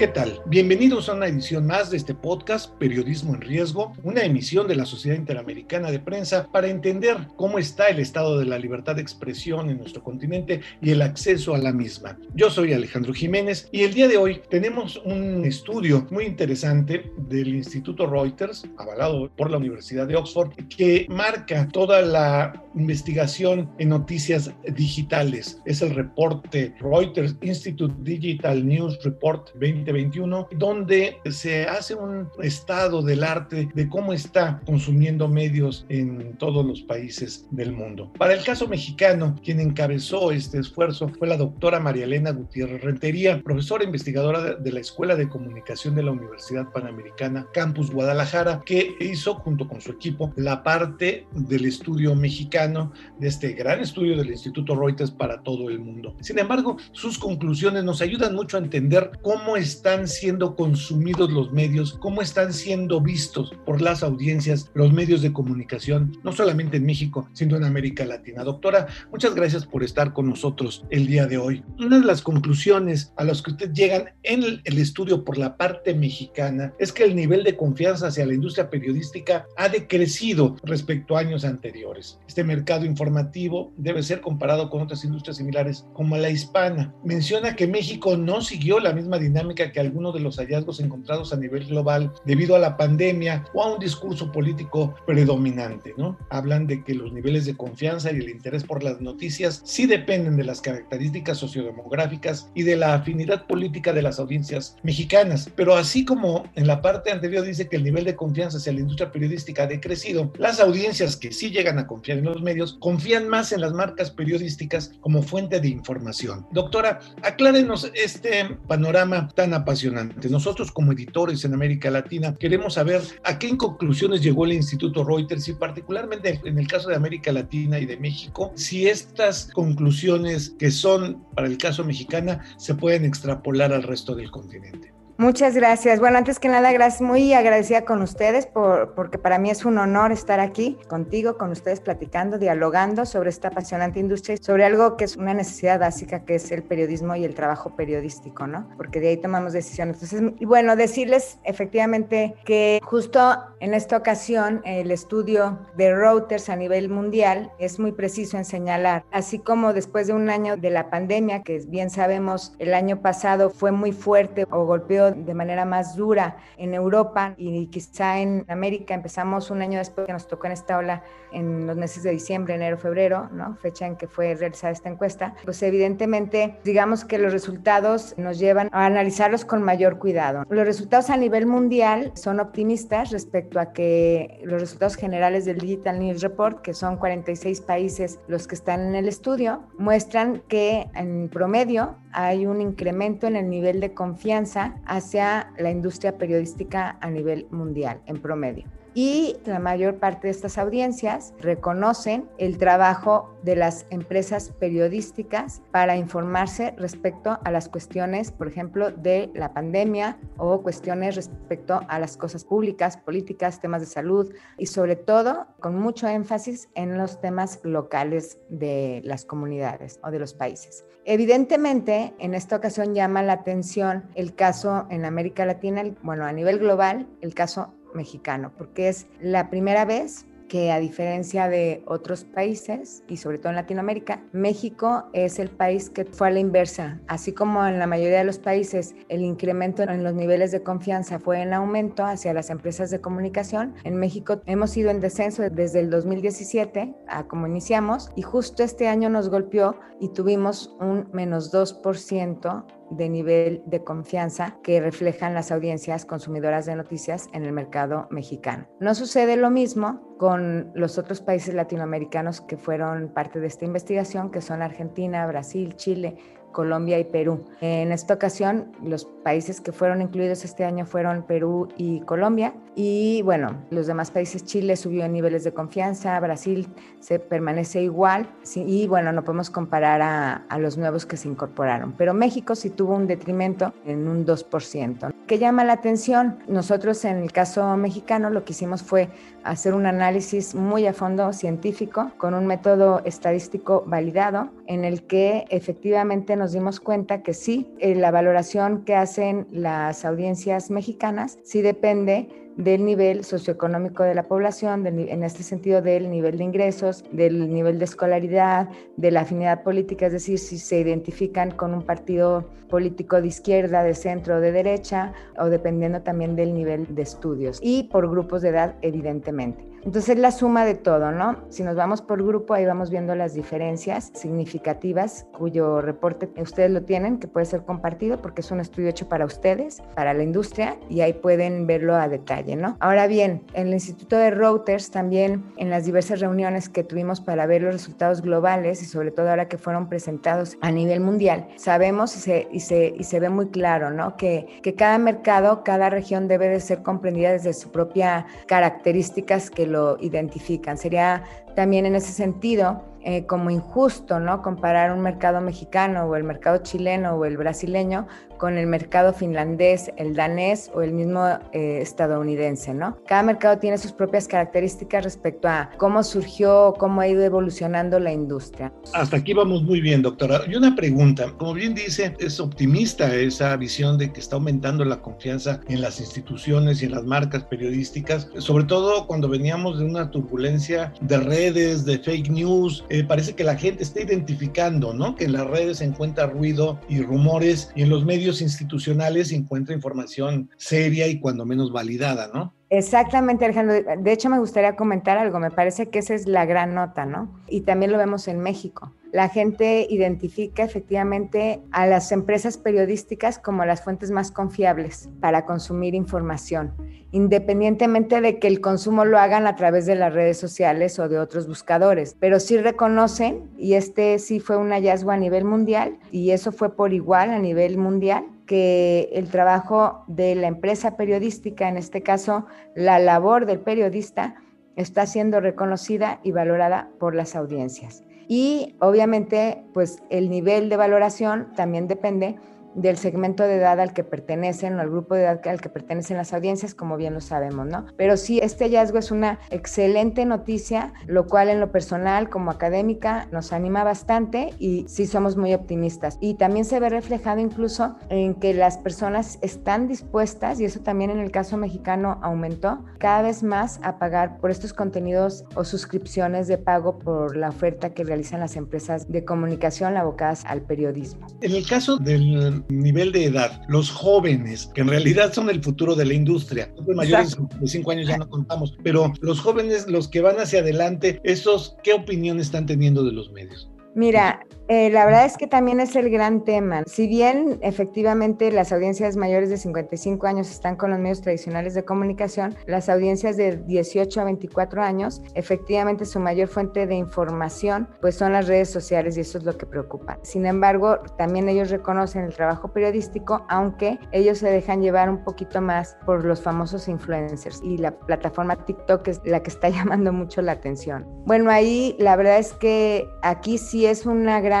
¿Qué tal? Bienvenidos a una edición más de este podcast Periodismo en Riesgo, una emisión de la Sociedad Interamericana de Prensa para entender cómo está el estado de la libertad de expresión en nuestro continente y el acceso a la misma. Yo soy Alejandro Jiménez y el día de hoy tenemos un estudio muy interesante del Instituto Reuters, avalado por la Universidad de Oxford, que marca toda la investigación en noticias digitales. Es el reporte Reuters Institute Digital News Report 20 2021, donde se hace un estado del arte de cómo está consumiendo medios en todos los países del mundo. Para el caso mexicano, quien encabezó este esfuerzo fue la doctora María Elena Gutiérrez Rentería, profesora investigadora de la Escuela de Comunicación de la Universidad Panamericana Campus Guadalajara, que hizo junto con su equipo la parte del estudio mexicano de este gran estudio del Instituto Reuters para todo el mundo. Sin embargo, sus conclusiones nos ayudan mucho a entender cómo está están siendo consumidos los medios, cómo están siendo vistos por las audiencias, los medios de comunicación, no solamente en México, sino en América Latina. Doctora, muchas gracias por estar con nosotros el día de hoy. Una de las conclusiones a las que usted llegan en el estudio por la parte mexicana es que el nivel de confianza hacia la industria periodística ha decrecido respecto a años anteriores. Este mercado informativo debe ser comparado con otras industrias similares como la hispana. Menciona que México no siguió la misma dinámica que algunos de los hallazgos encontrados a nivel global debido a la pandemia o a un discurso político predominante, ¿no? Hablan de que los niveles de confianza y el interés por las noticias sí dependen de las características sociodemográficas y de la afinidad política de las audiencias mexicanas. Pero así como en la parte anterior dice que el nivel de confianza hacia la industria periodística ha decrecido, las audiencias que sí llegan a confiar en los medios confían más en las marcas periodísticas como fuente de información. Doctora, aclárenos este panorama tan apasionante. Nosotros como editores en América Latina queremos saber a qué conclusiones llegó el Instituto Reuters y particularmente en el caso de América Latina y de México, si estas conclusiones que son para el caso mexicana se pueden extrapolar al resto del continente. Muchas gracias. Bueno, antes que nada, gracias, muy agradecida con ustedes por, porque para mí es un honor estar aquí contigo, con ustedes platicando, dialogando sobre esta apasionante industria y sobre algo que es una necesidad básica, que es el periodismo y el trabajo periodístico, ¿no? Porque de ahí tomamos decisiones. Entonces, y bueno, decirles efectivamente que justo en esta ocasión el estudio de Reuters a nivel mundial es muy preciso en señalar, así como después de un año de la pandemia, que bien sabemos el año pasado fue muy fuerte o golpeó de manera más dura en Europa y quizá en América. Empezamos un año después que nos tocó en esta ola en los meses de diciembre, enero, febrero, ¿no? fecha en que fue realizada esta encuesta. Pues evidentemente, digamos que los resultados nos llevan a analizarlos con mayor cuidado. Los resultados a nivel mundial son optimistas respecto a que los resultados generales del Digital News Report, que son 46 países los que están en el estudio, muestran que en promedio hay un incremento en el nivel de confianza hacia la industria periodística a nivel mundial en promedio y la mayor parte de estas audiencias reconocen el trabajo de las empresas periodísticas para informarse respecto a las cuestiones, por ejemplo, de la pandemia o cuestiones respecto a las cosas públicas, políticas, temas de salud y sobre todo con mucho énfasis en los temas locales de las comunidades o de los países. Evidentemente, en esta ocasión llama la atención el caso en América Latina, bueno, a nivel global, el caso mexicano, porque es la primera vez que a diferencia de otros países y sobre todo en Latinoamérica, México es el país que fue a la inversa. Así como en la mayoría de los países el incremento en los niveles de confianza fue en aumento hacia las empresas de comunicación, en México hemos ido en descenso desde el 2017 a como iniciamos y justo este año nos golpeó y tuvimos un menos 2% de nivel de confianza que reflejan las audiencias consumidoras de noticias en el mercado mexicano. No sucede lo mismo con los otros países latinoamericanos que fueron parte de esta investigación, que son Argentina, Brasil, Chile, Colombia y Perú. En esta ocasión, los países que fueron incluidos este año fueron Perú y Colombia. Y bueno, los demás países, Chile subió en niveles de confianza, Brasil se permanece igual. y bueno, no podemos comparar a, a, los nuevos que se incorporaron. Pero México sí tuvo un detrimento en un 2%. ¿Qué llama la atención? Nosotros en el caso mexicano lo que hicimos fue hacer un análisis muy a fondo científico con un método estadístico validado en el que efectivamente nos dimos cuenta que sí, eh, la valoración que hacen las audiencias mexicanas sí depende del nivel socioeconómico de la población, en este sentido del nivel de ingresos, del nivel de escolaridad, de la afinidad política, es decir, si se identifican con un partido político de izquierda, de centro de derecha, o dependiendo también del nivel de estudios y por grupos de edad, evidentemente constantemente. Entonces es la suma de todo, ¿no? Si nos vamos por grupo, ahí vamos viendo las diferencias significativas, cuyo reporte ustedes lo tienen, que puede ser compartido porque es un estudio hecho para ustedes, para la industria, y ahí pueden verlo a detalle, ¿no? Ahora bien, en el Instituto de Reuters también, en las diversas reuniones que tuvimos para ver los resultados globales y sobre todo ahora que fueron presentados a nivel mundial, sabemos y se, y se, y se ve muy claro, ¿no? Que, que cada mercado, cada región debe de ser comprendida desde su propia características que lo identifican. Sería también en ese sentido eh, como injusto, ¿no? Comparar un mercado mexicano o el mercado chileno o el brasileño con el mercado finlandés, el danés o el mismo eh, estadounidense, ¿no? Cada mercado tiene sus propias características respecto a cómo surgió, cómo ha ido evolucionando la industria. Hasta aquí vamos muy bien, doctora. Y una pregunta, como bien dice, es optimista esa visión de que está aumentando la confianza en las instituciones y en las marcas periodísticas, sobre todo cuando veníamos de una turbulencia de redes, de fake news, eh, parece que la gente está identificando, ¿no? Que en las redes se encuentra ruido y rumores y en los medios institucionales encuentra información seria y cuando menos validada, ¿no? Exactamente, Alejandro. De hecho, me gustaría comentar algo. Me parece que esa es la gran nota, ¿no? Y también lo vemos en México. La gente identifica efectivamente a las empresas periodísticas como las fuentes más confiables para consumir información, independientemente de que el consumo lo hagan a través de las redes sociales o de otros buscadores. Pero sí reconocen, y este sí fue un hallazgo a nivel mundial, y eso fue por igual a nivel mundial, que el trabajo de la empresa periodística, en este caso la labor del periodista, está siendo reconocida y valorada por las audiencias. Y obviamente, pues el nivel de valoración también depende del segmento de edad al que pertenecen o al grupo de edad al que pertenecen las audiencias, como bien lo sabemos, ¿no? Pero sí, este hallazgo es una excelente noticia, lo cual en lo personal como académica nos anima bastante y sí somos muy optimistas. Y también se ve reflejado incluso en que las personas están dispuestas, y eso también en el caso mexicano aumentó, cada vez más a pagar por estos contenidos o suscripciones de pago por la oferta que realizan las empresas de comunicación abocadas al periodismo. En el caso del nivel de edad, los jóvenes, que en realidad son el futuro de la industria, los mayores de 5 años ya no contamos, pero los jóvenes, los que van hacia adelante, esos, ¿qué opinión están teniendo de los medios? Mira, eh, la verdad es que también es el gran tema. Si bien efectivamente las audiencias mayores de 55 años están con los medios tradicionales de comunicación, las audiencias de 18 a 24 años, efectivamente su mayor fuente de información pues son las redes sociales y eso es lo que preocupa. Sin embargo, también ellos reconocen el trabajo periodístico, aunque ellos se dejan llevar un poquito más por los famosos influencers y la plataforma TikTok es la que está llamando mucho la atención. Bueno, ahí la verdad es que aquí sí es una gran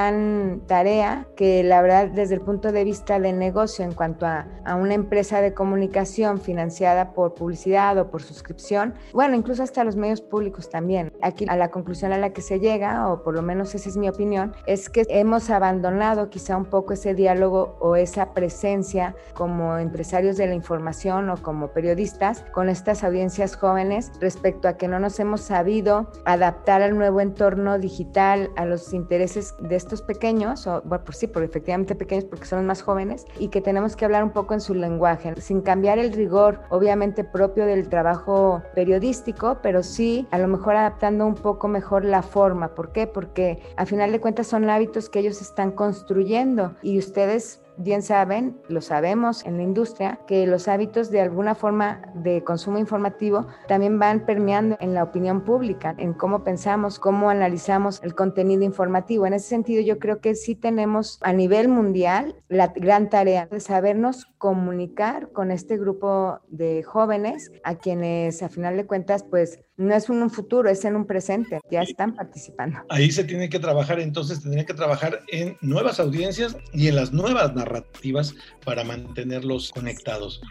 tarea que la verdad desde el punto de vista del negocio en cuanto a, a una empresa de comunicación financiada por publicidad o por suscripción, bueno, incluso hasta los medios públicos también. Aquí a la conclusión a la que se llega, o por lo menos esa es mi opinión, es que hemos abandonado quizá un poco ese diálogo o esa presencia como empresarios de la información o como periodistas con estas audiencias jóvenes respecto a que no nos hemos sabido adaptar al nuevo entorno digital, a los intereses de estos pequeños, o bueno, por sí, por efectivamente pequeños porque son más jóvenes, y que tenemos que hablar un poco en su lenguaje, sin cambiar el rigor, obviamente propio del trabajo periodístico, pero sí a lo mejor adaptando un poco mejor la forma. ¿Por qué? Porque a final de cuentas son hábitos que ellos están construyendo y ustedes bien saben, lo sabemos en la industria, que los hábitos de alguna forma de consumo informativo también van permeando en la opinión pública, en cómo pensamos, cómo analizamos el contenido informativo. En ese sentido, yo creo que sí tenemos a nivel mundial la gran tarea de sabernos comunicar con este grupo de jóvenes a quienes a final de cuentas pues no es un futuro, es en un presente, ya están participando. Ahí se tiene que trabajar, entonces tendría que trabajar en nuevas audiencias y en las nuevas narrativas para mantenerlos conectados.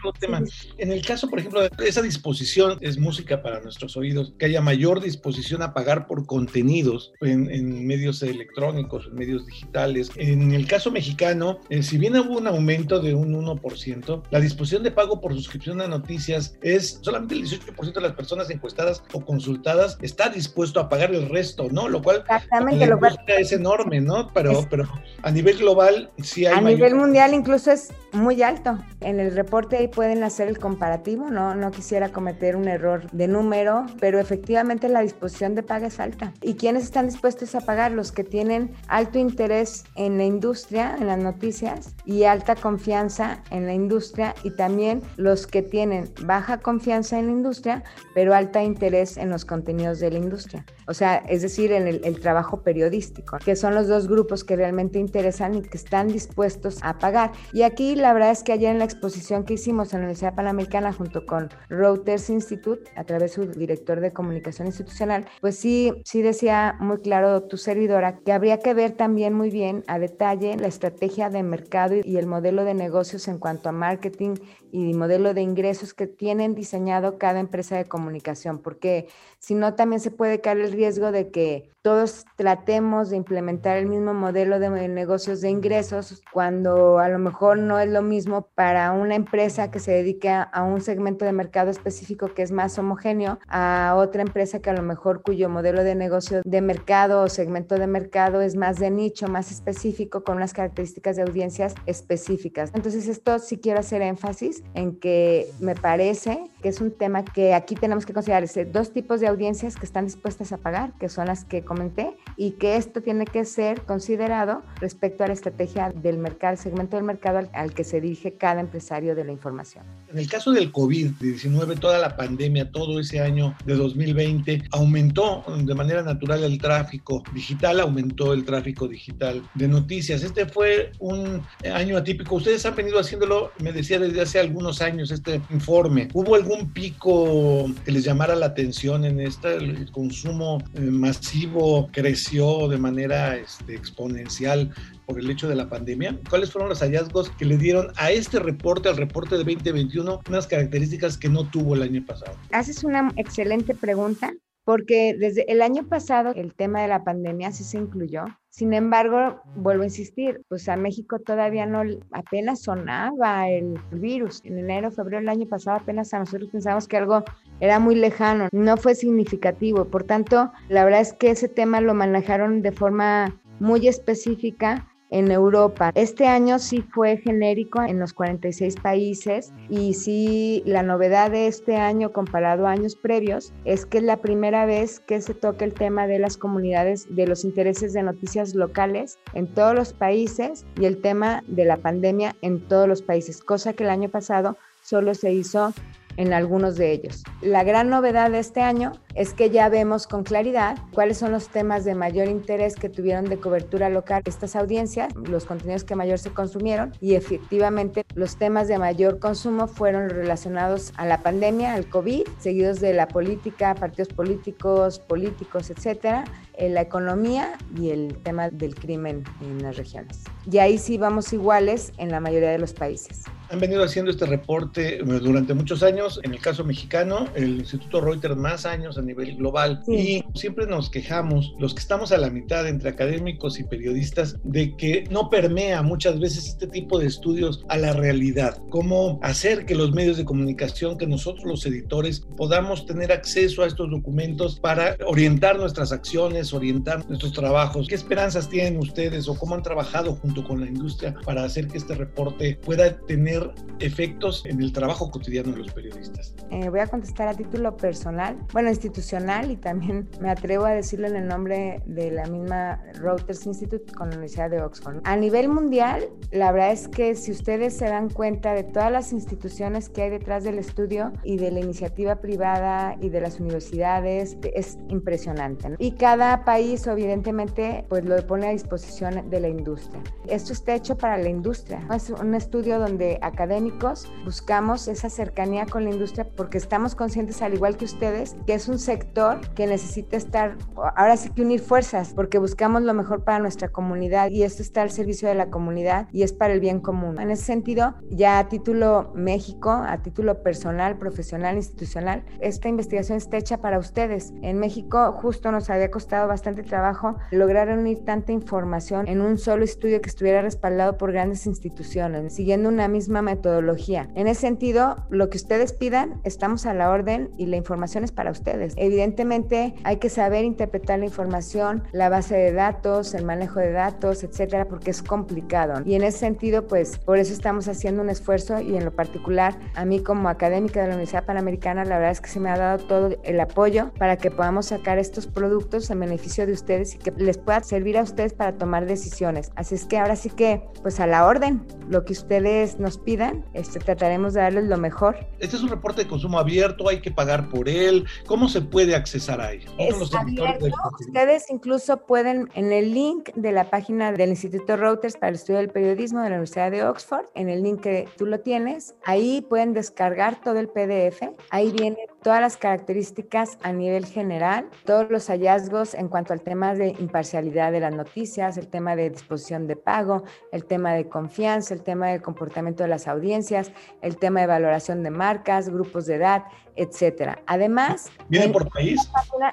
En el caso, por ejemplo, de esa disposición es música para nuestros oídos, que haya mayor disposición a pagar por contenidos en, medios electrónicos, en medios digitales. En el caso mexicano, eh, si bien hubo un aumento de un 1%, la disposición de pago por suscripción a noticias es solamente el 18% de las personas encuestadas consultadas está dispuesto a pagar el resto, ¿no? Lo cual Exactamente, lo cual es enorme, ¿no? Pero, pero a nivel global sí hay. A nivel mundial incluso es muy alto. En el reporte ahí pueden hacer el comparativo, ¿no? No quisiera cometer un error de número, pero efectivamente la disposición de paga es alta. ¿Y quiénes están dispuestos a pagar? Los que tienen alto interés en la industria, en las noticias, y alta confianza en la industria, y también los que tienen baja confianza en la industria, pero alta interés en los contenidos de la industria. O sea, es decir, en el, trabajo periodístico, que son los dos grupos que realmente interesan y que están dispuestos a pagar. Y aquí la verdad es que ayer en la exposición que hicimos en la Universidad Panamericana junto con Reuters Institute, a través de su director de comunicación institucional, pues sí, sí decía muy claro tu servidora que habría que ver también muy bien a detalle la estrategia de mercado y el modelo de negocios en cuanto a marketing y modelo de ingresos que tienen diseñado cada empresa de comunicación, porque si no también se puede caer el riesgo de que todos tratemos de implementar el mismo modelo de negocios de ingresos cuando a lo mejor no es lo mismo para una empresa que se dedica a un segmento de mercado específico que es más homogéneo a otra empresa que a lo mejor cuyo modelo de negocio de mercado o segmento de mercado es más de nicho, más específico con unas características de audiencias específicas. Entonces esto sí quiero hacer énfasis en que me parece que es un tema que aquí tenemos que considerar dos tipos de audiencias que están dispuestas a pagar, que son las que comenté, y que esto tiene que ser considerado respecto a la estrategia del mercado, el segmento del mercado al, que se dirige cada empresario de la información. En el caso del COVID-19, toda la pandemia, todo ese año de 2020, aumentó de manera natural el tráfico digital, aumentó el tráfico digital de noticias. Este fue un año atípico. Ustedes han venido haciéndolo, me decía desde hace algunos años este informe. ¿Hubo algún pico que les llamara la atención en este? El consumo eh, masivo creció de manera este, exponencial por el hecho de la pandemia. ¿Cuáles fueron los hallazgos que le dieron a este reporte, al reporte de 2021, unas características que no tuvo el año pasado? Haces una excelente pregunta porque desde el año pasado el tema de la pandemia sí se incluyó. Sin embargo, vuelvo a insistir, pues a México todavía no, apenas sonaba el virus. En enero, febrero del año pasado apenas a nosotros pensamos que algo era muy lejano, no fue significativo. Por tanto, la verdad es que ese tema lo manejaron de forma muy específica en Europa. Este año sí fue genérico en los 46 países y sí la novedad de este año comparado a años previos es que es la primera vez que se toca el tema de las comunidades, de los intereses de noticias locales en todos los países y el tema de la pandemia en todos los países, cosa que el año pasado solo se hizo en algunos de ellos. La gran novedad de este año es que ya vemos con claridad cuáles son los temas de mayor interés que tuvieron de cobertura local estas audiencias, los contenidos que mayor se consumieron y efectivamente los temas de mayor consumo fueron relacionados a la pandemia, al COVID, seguidos de la política, partidos políticos, políticos, etcétera, la economía y el tema del crimen en las regiones. Y ahí sí vamos iguales en la mayoría de los países han venido haciendo este reporte eh, durante muchos años, en el caso mexicano, el Instituto Reuters más años a nivel global, y siempre nos quejamos, los que estamos a la mitad entre académicos y periodistas, de que no permea muchas veces este tipo de estudios a la realidad, cómo hacer que los medios de comunicación, que nosotros los editores podamos tener acceso a estos documentos para orientar nuestras acciones, orientar nuestros trabajos. ¿Qué esperanzas tienen ustedes o cómo han trabajado junto con la industria para hacer que este reporte pueda tener efectos en el trabajo cotidiano de los periodistas? Eh, voy a contestar a título personal, bueno, institucional y también me atrevo a decirlo en el nombre de la misma Reuters Institute con la Universidad de Oxford. A nivel mundial, la verdad es que si ustedes se dan cuenta de todas las instituciones que hay detrás del estudio y de la iniciativa privada y de las universidades, es impresionante. Y cada país, evidentemente, pues lo pone a disposición de la industria. Esto está hecho para la industria. Es un estudio donde académicos buscamos esa cercanía con la industria porque estamos conscientes, al igual que ustedes, que es un sector que necesita estar, ahora sí que unir fuerzas, porque buscamos lo mejor para nuestra comunidad y esto está al servicio de la comunidad y es para el bien común. En ese sentido, ya a título México, a título personal, profesional, institucional, esta investigación está hecha para ustedes. En México justo nos había costado bastante trabajo lograr unir tanta información en un solo estudio que estuviera respaldado por grandes instituciones, siguiendo una misma metodología. En ese sentido, lo que ustedes pidan, estamos a la orden y la información es para ustedes. Evidentemente, hay que saber interpretar la información, la base de datos, el manejo de datos, etcétera, porque es complicado. Y en ese sentido, pues por eso estamos haciendo un esfuerzo y en lo particular, a mí como académica de la Universidad Panamericana, la verdad es que se me ha dado todo el apoyo para que podamos sacar estos productos en beneficio de ustedes y que les pueda servir a ustedes para tomar decisiones. Así es que ahora sí que, pues a la orden, lo que ustedes nos pidan, este, trataremos de darles lo mejor. Este es un reporte de consumo abierto, hay que pagar por él. ¿Cómo se puede accesar a él? Es abierto. Ustedes incluso pueden, en el link de la página del Instituto Reuters para el Estudio del Periodismo de la Universidad de Oxford, en el link que tú lo tienes, ahí pueden descargar todo el PDF. Ahí viene todas las características a nivel general, todos los hallazgos en cuanto al tema de imparcialidad de las noticias, el tema de disposición de pago, el tema de confianza, el tema del comportamiento de las audiencias, el tema de valoración de marcas, grupos de edad, etcétera. Además, viene por país.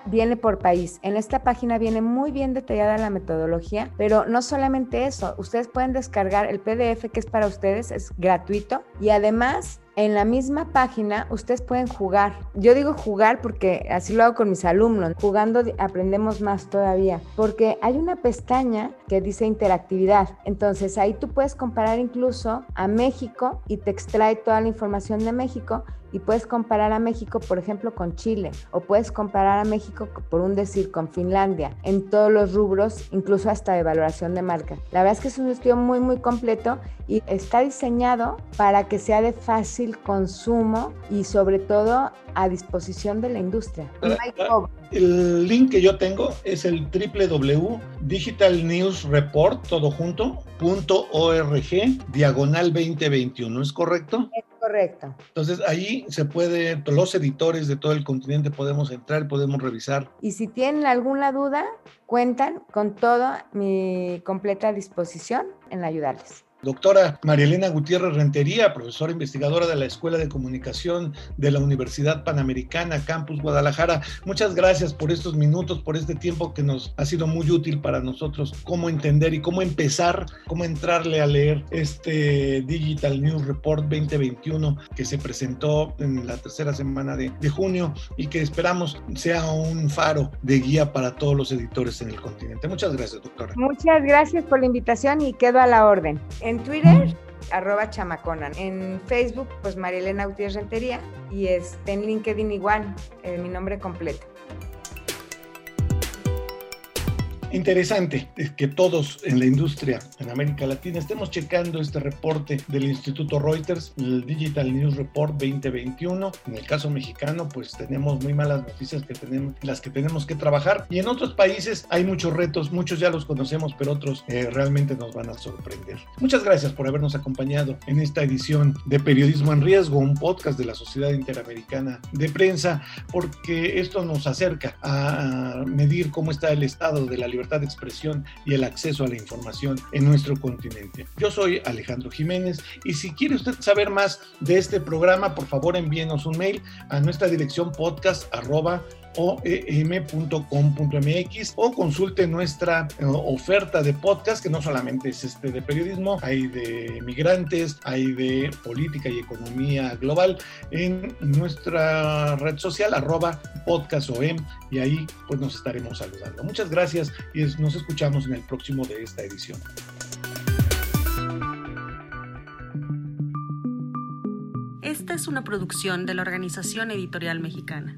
Viene por país. En esta página viene muy bien detallada la metodología, pero no solamente eso, ustedes pueden descargar el PDF que es para ustedes, es gratuito y además en la misma página ustedes pueden jugar. Yo digo jugar porque así lo hago con mis alumnos. Jugando aprendemos más todavía. Porque hay una pestaña que dice interactividad. Entonces ahí tú puedes comparar incluso a México y te extrae toda la información de México y puedes comparar a México, por ejemplo, con Chile o puedes comparar a México, por un decir, con Finlandia en todos los rubros, incluso hasta de valoración de marca. La verdad es que es un estudio muy, muy completo y está diseñado para que sea de fácil consumo y sobre todo a disposición de la industria. El link que yo tengo es el www.digitalnewsreport, todo junto, diagonal 2021, ¿es correcto? Es correcto. Entonces ahí se puede, los editores de todo el continente podemos entrar, podemos revisar. Y si tienen alguna duda, cuentan con toda mi completa disposición en ayudarles. Doctora María Elena Gutiérrez Rentería, profesora investigadora de la Escuela de Comunicación de la Universidad Panamericana, Campus Guadalajara, muchas gracias por estos minutos, por este tiempo que nos ha sido muy útil para nosotros, cómo entender y cómo empezar, cómo entrarle a leer este Digital News Report 2021 que se presentó en la tercera semana de, de junio y que esperamos sea un faro de guía para todos los editores en el continente. Muchas gracias, doctora. Muchas gracias por la invitación y quedo a la orden. En Twitter, arroba chamaconan. En Facebook, pues Marielena Gutiérrez Rentería. Y este, en LinkedIn igual, eh, mi nombre completo. Interesante que todos en la industria en América Latina estemos checando este reporte del Instituto Reuters, el Digital News Report 2021. En el caso mexicano, pues tenemos muy malas noticias que tenemos, las que tenemos que trabajar. Y en otros países hay muchos retos, muchos ya los conocemos, pero otros eh, realmente nos van a sorprender. Muchas gracias por habernos acompañado en esta edición de Periodismo en Riesgo, un podcast de la Sociedad Interamericana de Prensa, porque esto nos acerca a medir cómo está el estado de la libertad de expresión y el acceso a la información en nuestro continente. Yo soy Alejandro Jiménez y si quiere usted saber más de este programa, por favor envíenos un mail a nuestra dirección podcast oem.com.mx o consulte nuestra eh, oferta de podcast que no solamente es este de periodismo, hay de migrantes, hay de política y economía global en nuestra red social arroba podcastom y ahí pues nos estaremos saludando. Muchas gracias y nos escuchamos en el próximo de esta edición. Esta es una producción de la Organización Editorial Mexicana.